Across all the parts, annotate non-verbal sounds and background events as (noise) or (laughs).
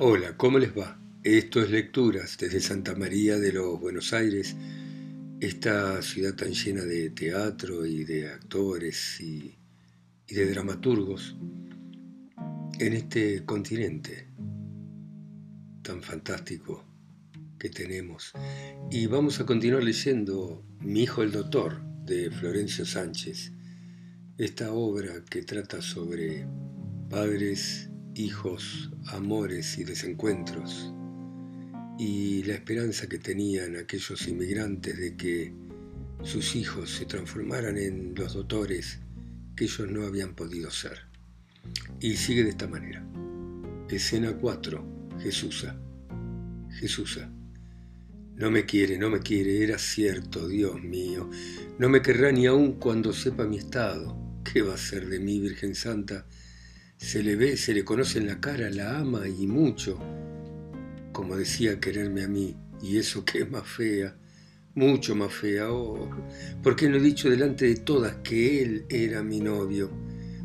Hola, ¿cómo les va? Esto es Lecturas desde Santa María de los Buenos Aires, esta ciudad tan llena de teatro y de actores y, de dramaturgos en este continente tan fantástico que tenemos. Y vamos a continuar leyendo Mi hijo el doctor de Florencio Sánchez, esta obra que trata sobre padres hijos, amores y desencuentros, y la esperanza que tenían aquellos inmigrantes de que sus hijos se transformaran en los doctores que ellos no habían podido ser. Y sigue de esta manera. Escena 4. Jesusa. Jesusa. No me quiere, no me quiere, era cierto, Dios mío. No me querrá ni aun cuando sepa mi estado. ¿Qué va a ser de mí, Virgen Santa? Se le ve, se le conoce en la cara, la ama y mucho, como decía quererme a mí, y eso que es más fea, mucho más fea. Oh, ¿por qué no he dicho delante de todas que él era mi novio?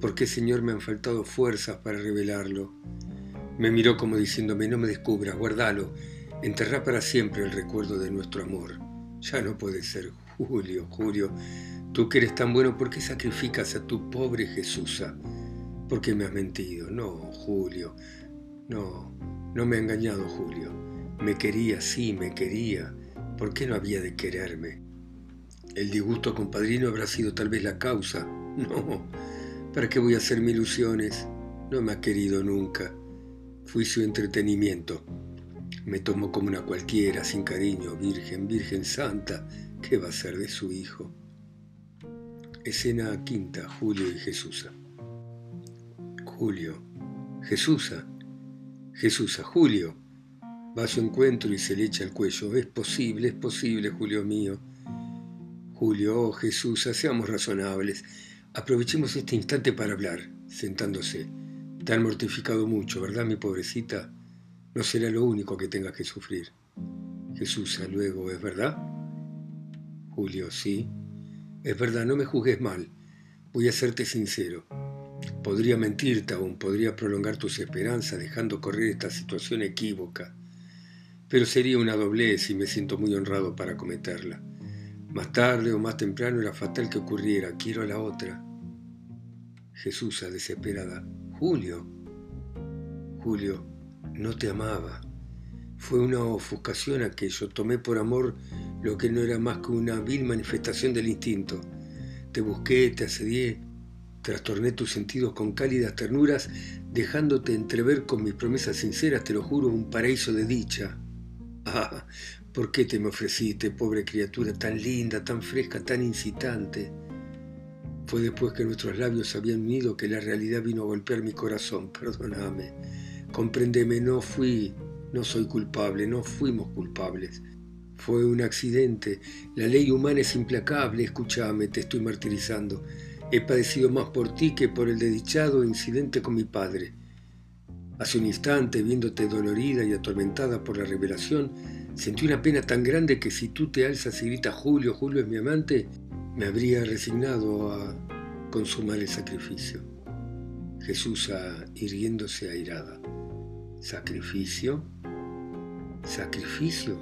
¿Por qué, Señor, me han faltado fuerzas para revelarlo? Me miró como diciéndome, no me descubras, guardalo, enterrá para siempre el recuerdo de nuestro amor. Ya no puede ser, Julio, Julio, tú que eres tan bueno, ¿por qué sacrificas a tu pobre Jesusa? ¿Por qué me has mentido? No, Julio. No, no me ha engañado Julio. Me quería, sí, me quería. ¿Por qué no había de quererme? El disgusto compadrino habrá sido tal vez la causa. (laughs) No, ¿para qué voy a hacerme ilusiones? No me ha querido nunca. Fui su entretenimiento. Me tomó como una cualquiera, sin cariño, virgen, virgen santa. ¿Qué va a ser de su hijo? Escena quinta, Julio y Jesusa. Julio. Jesusa. Jesusa, Julio. Va a su encuentro y se le echa al cuello. Es posible, es posible, Julio mío. Julio, oh Jesús, seamos razonables. Aprovechemos este instante para hablar, sentándose. Te han mortificado mucho, ¿verdad, mi pobrecita? No será lo único que tengas que sufrir. Jesús, luego, ¿es verdad? Julio, sí. Es verdad, no me juzgues mal. Voy a serte sincero. Podría mentirte aún, podría prolongar tus esperanzas dejando correr esta situación equívoca, pero sería una doblez y me siento muy honrado para cometerla. Más tarde o más temprano era fatal que ocurriera, quiero a la otra. Jesús, desesperada, Julio, Julio, no te amaba. Fue una ofuscación aquello, tomé por amor lo que no era más que una vil manifestación del instinto. Te busqué, te asedié, Trastorné tus sentidos con cálidas ternuras, dejándote entrever con mis promesas sinceras, te lo juro, un paraíso de dicha. Ah, ¿por qué te me ofreciste, pobre criatura, tan linda, tan fresca, tan incitante? Fue después que nuestros labios se habían unido que la realidad vino a golpear mi corazón. Perdóname, compréndeme, no fui, no soy culpable, no fuimos culpables. Fue un accidente. La ley humana es implacable, escúchame, te estoy martirizando. He padecido más por ti que por el desdichado incidente con mi padre. Hace un instante, viéndote dolorida y atormentada por la revelación, sentí una pena tan grande que si tú te alzas y gritas Julio, Julio es mi amante, me habría resignado a consumar el sacrificio. Jesús irguiéndose airada. ¿Sacrificio? ¿Sacrificio?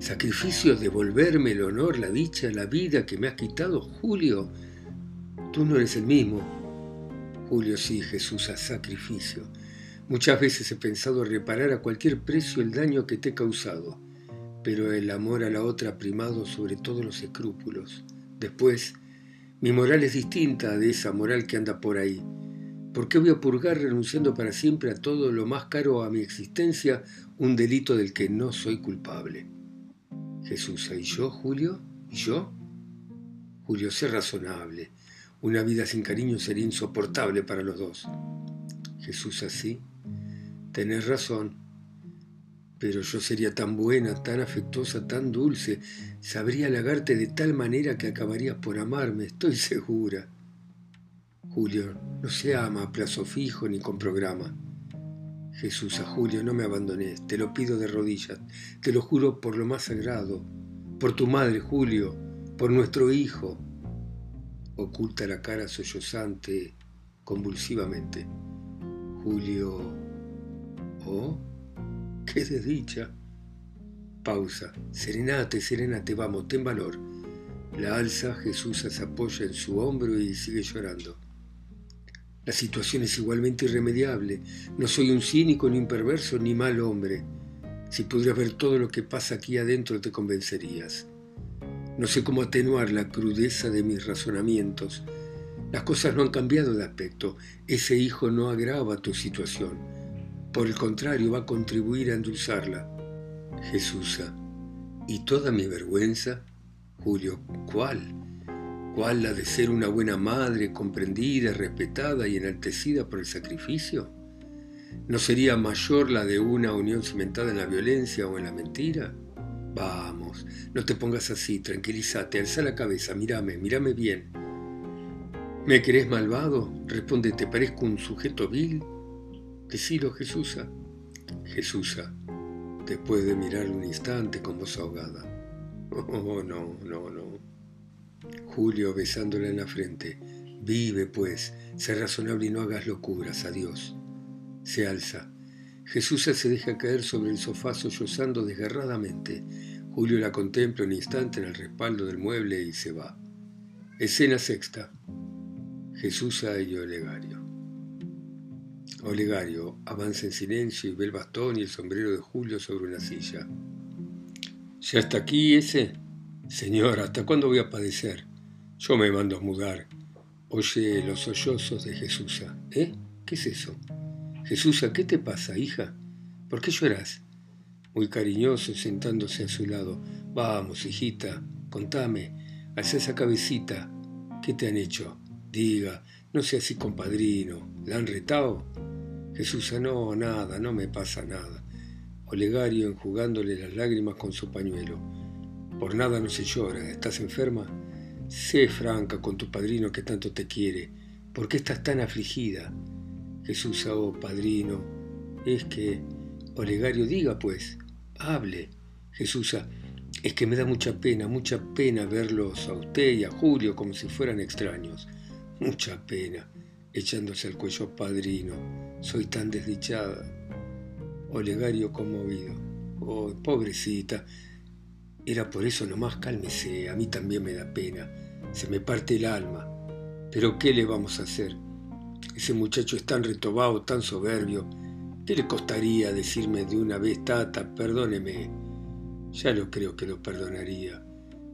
¿Sacrificio de devolverme el honor, la dicha, la vida que me has quitado, Julio? Tú no eres el mismo. Julio, sí, Jesús, a sacrificio. Muchas veces he pensado reparar a cualquier precio el daño que te he causado, pero el amor a la otra ha primado sobre todos los escrúpulos. Después, mi moral es distinta de esa moral que anda por ahí. ¿Por qué voy a purgar renunciando para siempre a todo lo más caro a mi existencia un delito del que no soy culpable? Jesús, ¿y yo, Julio? ¿Y yo? Julio, sé razonable. Una vida sin cariño sería insoportable para los dos. Jesús así, tenés razón, pero yo sería tan buena, tan afectuosa, tan dulce, sabría halagarte de tal manera que acabarías por amarme, estoy segura. Julio, no se ama a plazo fijo ni con programa. Jesús, a Julio, no me abandones, te lo pido de rodillas, te lo juro por lo más sagrado, por tu madre, Julio, por nuestro hijo, oculta la cara sollozante convulsivamente. Julio, ¿oh? qué desdicha. Pausa. Serenate, serenate, vamos, ten valor. La alza, Jesús se apoya en su hombro y sigue llorando. La situación es igualmente irremediable. No soy un cínico, ni un perverso, ni mal hombre. Si pudieras ver todo lo que pasa aquí adentro te convencerías. No sé cómo atenuar la crudeza de mis razonamientos. Las cosas no han cambiado de aspecto. Ese hijo no agrava tu situación. Por el contrario, va a contribuir a endulzarla. Jesús, ¿y toda mi vergüenza? Julio, ¿cuál? ¿Cuál la de ser una buena madre, comprendida, respetada y enaltecida por el sacrificio? ¿No sería mayor la de una unión cimentada en la violencia o en la mentira? Vamos, no te pongas así, tranquilízate, alza la cabeza, mírame, mírame bien. ¿Me crees malvado? Responde, ¿te parezco un sujeto vil? Decilo, Jesúsa. Jesúsa, después de mirar un instante con voz ahogada. Oh, no, no, no. Julio besándola en la frente. Vive, pues, sé razonable y no hagas locuras. Adiós. Se alza. Jesús se deja caer sobre el sofá sollozando desgarradamente. Julio la contempla un instante en el respaldo del mueble y se va. Escena sexta. Jesús y Olegario. Olegario avanza en silencio y ve el bastón y el sombrero de Julio sobre una silla. ¿Ya está aquí ese? Señor, ¿hasta cuándo voy a padecer? Yo me mando a mudar. Oye los sollozos de Jesusa. ¿Eh? ¿Qué es eso? Jesusa, ¿qué te pasa, hija? ¿Por qué lloras? Muy cariñoso, sentándose a su lado. Vamos, hijita, contame. Alza esa cabecita. ¿Qué te han hecho? Diga, no sea así compadrino. ¿La han retado? Jesusa, no, nada, no me pasa nada. Olegario enjugándole las lágrimas con su pañuelo. Por nada no se llora. ¿Estás enferma? Sé franca con tu padrino que tanto te quiere. ¿Por qué estás tan afligida? Jesús, oh padrino, es que... Olegario, diga pues, hable. Jesús, es que me da mucha pena, mucha pena verlos a usted y a Julio como si fueran extraños. Mucha pena, echándose al cuello padrino. Soy tan desdichada. Olegario conmovido. Oh, pobrecita, era por eso nomás cálmese, a mí también me da pena, se me parte el alma. Pero ¿qué le vamos a hacer? Ese muchacho es tan retobado, tan soberbio. ¿Qué le costaría decirme de una vez, tata, perdóneme? Ya lo creo que lo perdonaría.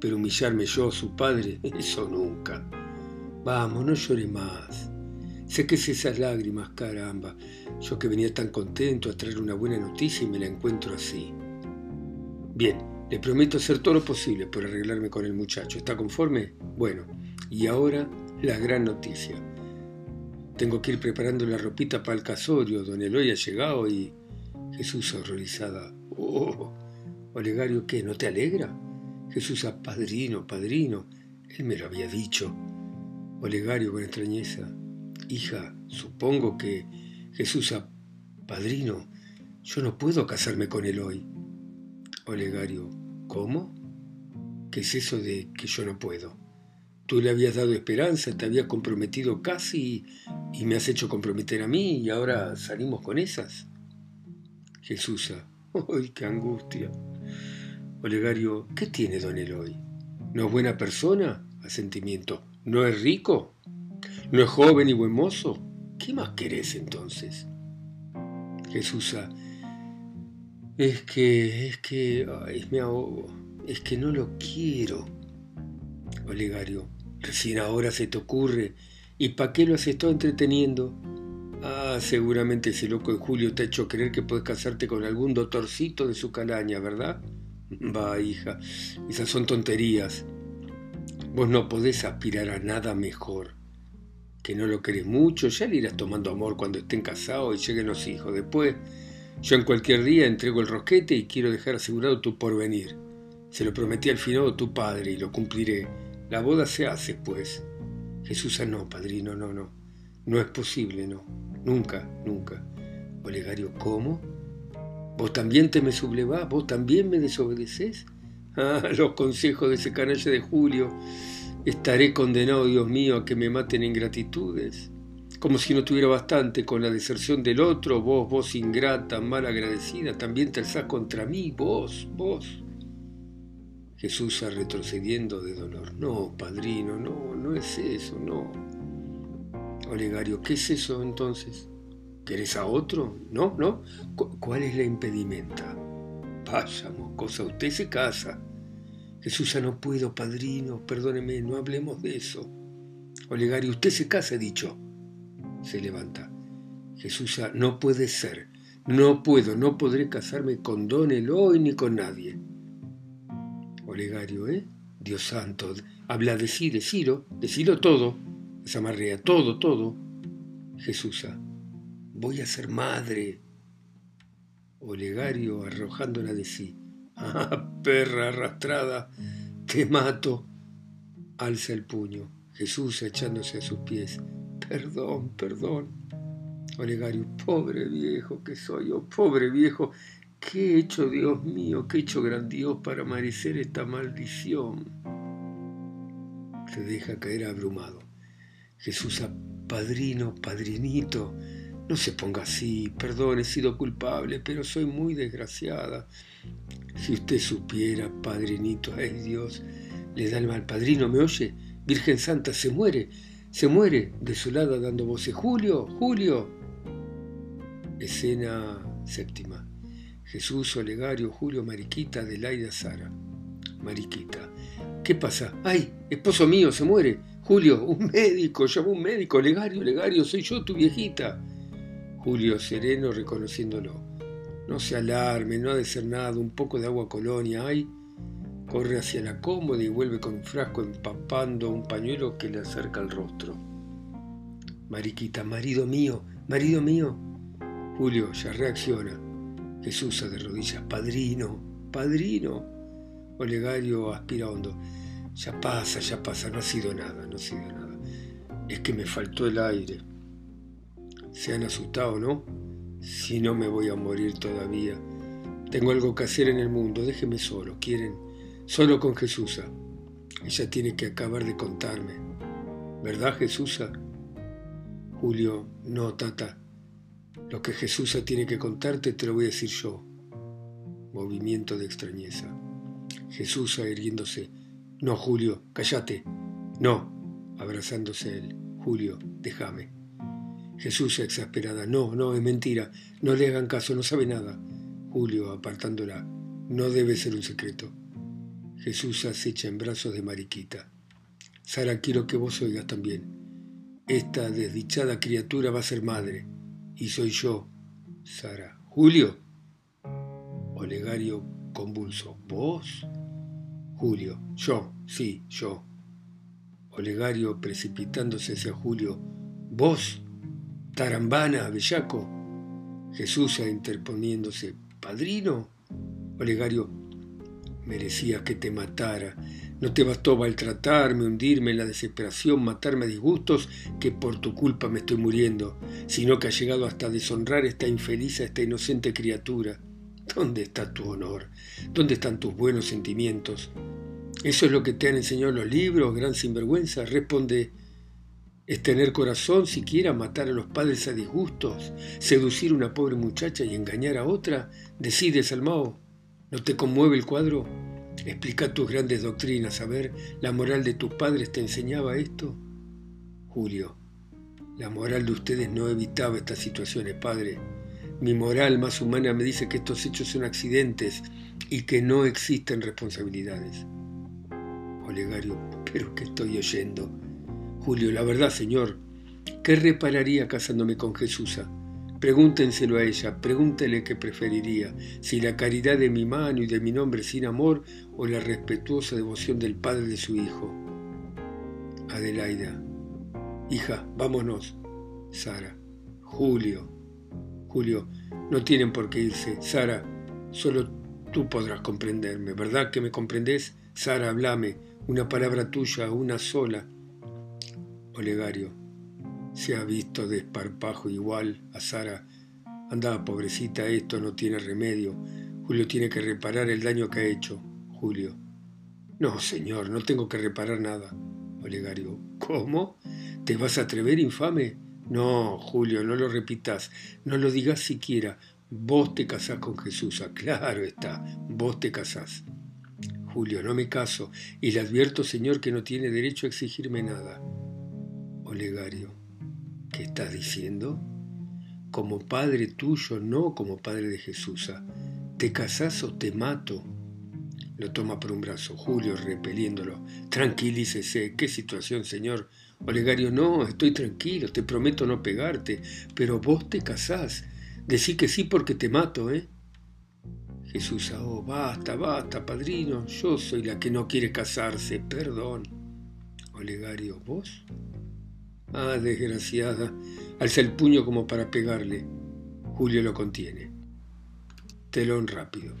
Pero humillarme yo, su padre, (laughs) eso nunca. Vamos, no llore más. Sé que es esas lágrimas, caramba. Yo que venía tan contento a traer una buena noticia y me la encuentro así. Bien, le prometo hacer todo lo posible por arreglarme con el muchacho. ¿Está conforme? Bueno, y ahora la gran noticia. Tengo que ir preparando la ropita para el casorio. Don Eloy ha llegado y... Jesús horrorizada. Oh, Olegario, ¿qué? ¿No te alegra? Jesús, padrino, padrino. Él me lo había dicho. Olegario con extrañeza. Hija, supongo que... Jesús, padrino, yo no puedo casarme con Eloy. Olegario, ¿Cómo? ¿Qué es eso de que yo no puedo? Tú le habías dado esperanza, te habías comprometido casi y me has hecho comprometer a mí y ahora salimos con esas. Jesús, (laughs) ¡ay, qué angustia! Olegario, ¿qué tiene don Eloy? ¿No es buena persona? Asentimiento. ¿No es rico? ¿No es joven y buen mozo? ¿Qué más querés entonces? Jesús, es que, es que, ay, me ahogo. Es que no lo quiero. Olegario, recién ahora se te ocurre. ¿Y para qué lo has estado entreteniendo? Ah, seguramente ese loco de Julio te ha hecho creer que puedes casarte con algún doctorcito de su calaña, ¿verdad? (laughs) Va, hija, esas son tonterías. Vos no podés aspirar a nada mejor. Que no lo querés mucho, ya le irás tomando amor cuando estén casados y lleguen los hijos. Después yo en cualquier día entrego el rosquete y quiero dejar asegurado tu porvenir. Se lo prometí al finado tu padre y lo cumpliré. La boda se hace, pues. Jesús, ah, no, padrino, no, no. No es posible, no. Nunca, nunca. Olegario, ¿cómo? ¿Vos también te me sublevás? ¿Vos también me desobedeces? Ah, los consejos de ese canalla de Julio. Estaré condenado, Dios mío, a que me maten ingratitudes. como si no tuviera bastante con la deserción del otro, vos, vos ingrata, mal agradecida, también te alzás contra mí, vos, vos. Jesús retrocediendo de dolor. No, padrino, no, no es eso, no. Olegario, ¿qué es eso entonces? ¿Querés a otro? No, no. ¿Cuál es la impedimenta? Vaya, cosa, usted se casa. Jesús, no puedo, padrino, perdóneme, no hablemos de eso. Olegario, usted se casa, dicho se levanta. Jesús, no puede ser, no puedo, no podré casarme con Don Eloy ni con nadie. Olegario, ¿eh? Dios santo, habla de sí, decilo, decilo todo, desamarrea todo, todo. Jesús, voy a ser madre. Olegario arrojándola de sí. Ah, perra arrastrada, te mato. Alza el puño, Jesús echándose a sus pies. Perdón, perdón. Olegario, pobre viejo que soy, oh pobre viejo, ¿qué he hecho, Dios mío, qué he hecho gran Dios para merecer esta maldición? Se deja caer abrumado. Jesús, padrino, padrinito, no se ponga así, perdón, he sido culpable, pero soy muy desgraciada. Si usted supiera, padrinito, ay Dios, le da el mal padrino, ¿me oye? Virgen Santa se muere, se muere, desolada, dando voces. Julio, Julio. Escena séptima. Jesús, Olegario, Julio, Mariquita, Adelaida, Sara. Mariquita. ¿Qué pasa? ¡Ay! Esposo mío, se muere. Julio, un médico, llamó un médico. Olegario, Olegario, soy yo, tu viejita. Julio, sereno, reconociéndolo. No se alarme, no ha de ser nada, un poco de agua colonia. ¡Ay! Corre hacia la cómoda y vuelve con un frasco empapando un pañuelo que le acerca al rostro. Mariquita, marido mío, marido mío. Julio ya reacciona. Jesús de rodillas, padrino, padrino. Olegario aspira hondo. Ya pasa, ya pasa, no ha sido nada, no ha sido nada. Es que me faltó el aire. Se han asustado, ¿no? Si no me voy a morir todavía. Tengo algo que hacer en el mundo, déjeme solo. ¿Quieren? Solo con Jesús. Ella tiene que acabar de contarme. ¿Verdad, Jesús? Julio, no, tata. Lo que Jesús tiene que contarte te lo voy a decir yo. Movimiento de extrañeza. Jesús erguiéndose. No, Julio, cállate. No, abrazándose él. Julio, déjame. Jesús exasperada. No, no, es mentira. No le hagan caso, no sabe nada. Julio, apartándola. No debe ser un secreto. Jesús acecha en brazos de Mariquita. Sara, quiero que vos oigas también. Esta desdichada criatura va a ser madre. Y soy yo, Sara. Julio. Olegario convulso. ¿Vos? Julio. Yo, sí, yo. Olegario precipitándose hacia Julio. ¿Vos? Tarambana, bellaco. Jesús interponiéndose. ¿Padrino? Olegario. Merecías que te matara. No te bastó maltratarme, hundirme en la desesperación, matarme a disgustos, que por tu culpa me estoy muriendo, sino que ha llegado hasta deshonrar esta infeliz, a esta inocente criatura. ¿Dónde está tu honor? ¿Dónde están tus buenos sentimientos? ¿Eso es lo que te han enseñado los libros, gran sinvergüenza? Responde, ¿es tener corazón siquiera matar a los padres a disgustos, seducir a una pobre muchacha y engañar a otra? Decide, Salmao, ¿No te conmueve el cuadro? Explica tus grandes doctrinas. A ver, ¿la moral de tus padres te enseñaba esto? Julio, la moral de ustedes no evitaba estas situaciones, padre. Mi moral más humana me dice que estos hechos son accidentes y que no existen responsabilidades. Olegario, pero ¿qué estoy oyendo? Julio, la verdad, señor, ¿qué repararía casándome con Jesusa? Pregúntenselo a ella, pregúntele qué preferiría, si la caridad de mi mano y de mi nombre sin amor o la respetuosa devoción del padre de su hijo. Adelaida. Hija, vámonos. Sara. Julio. Julio, no tienen por qué irse. Sara, solo tú podrás comprenderme, ¿verdad que me comprendes? Sara, hablame, una palabra tuya, una sola. Olegario. Se ha visto de esparpajo igual a Sara. Anda, pobrecita, esto no tiene remedio. Julio tiene que reparar el daño que ha hecho. Julio. No, señor, no tengo que reparar nada. Olegario. ¿Cómo? ¿Te vas a atrever, infame? No, Julio, no lo repitas, no lo digas siquiera. Vos te casás con Jesús, claro está, vos te casás. Julio, no me caso, y le advierto, Señor, que no tiene derecho a exigirme nada. Olegario, ¿qué estás diciendo? Como padre tuyo, no como padre de Jesús. ¿Te casás o te mato? Lo toma por un brazo, Julio repeliéndolo. Tranquilícese, qué situación, señor. Olegario, no, estoy tranquilo, te prometo no pegarte, pero vos te casás. Decí que sí porque te mato, ¿eh? Jesús, oh, basta, basta, padrino, yo soy la que no quiere casarse, perdón. Olegario, ¿vos? Ah, desgraciada, alza el puño como para pegarle. Julio lo contiene. Telón rápido.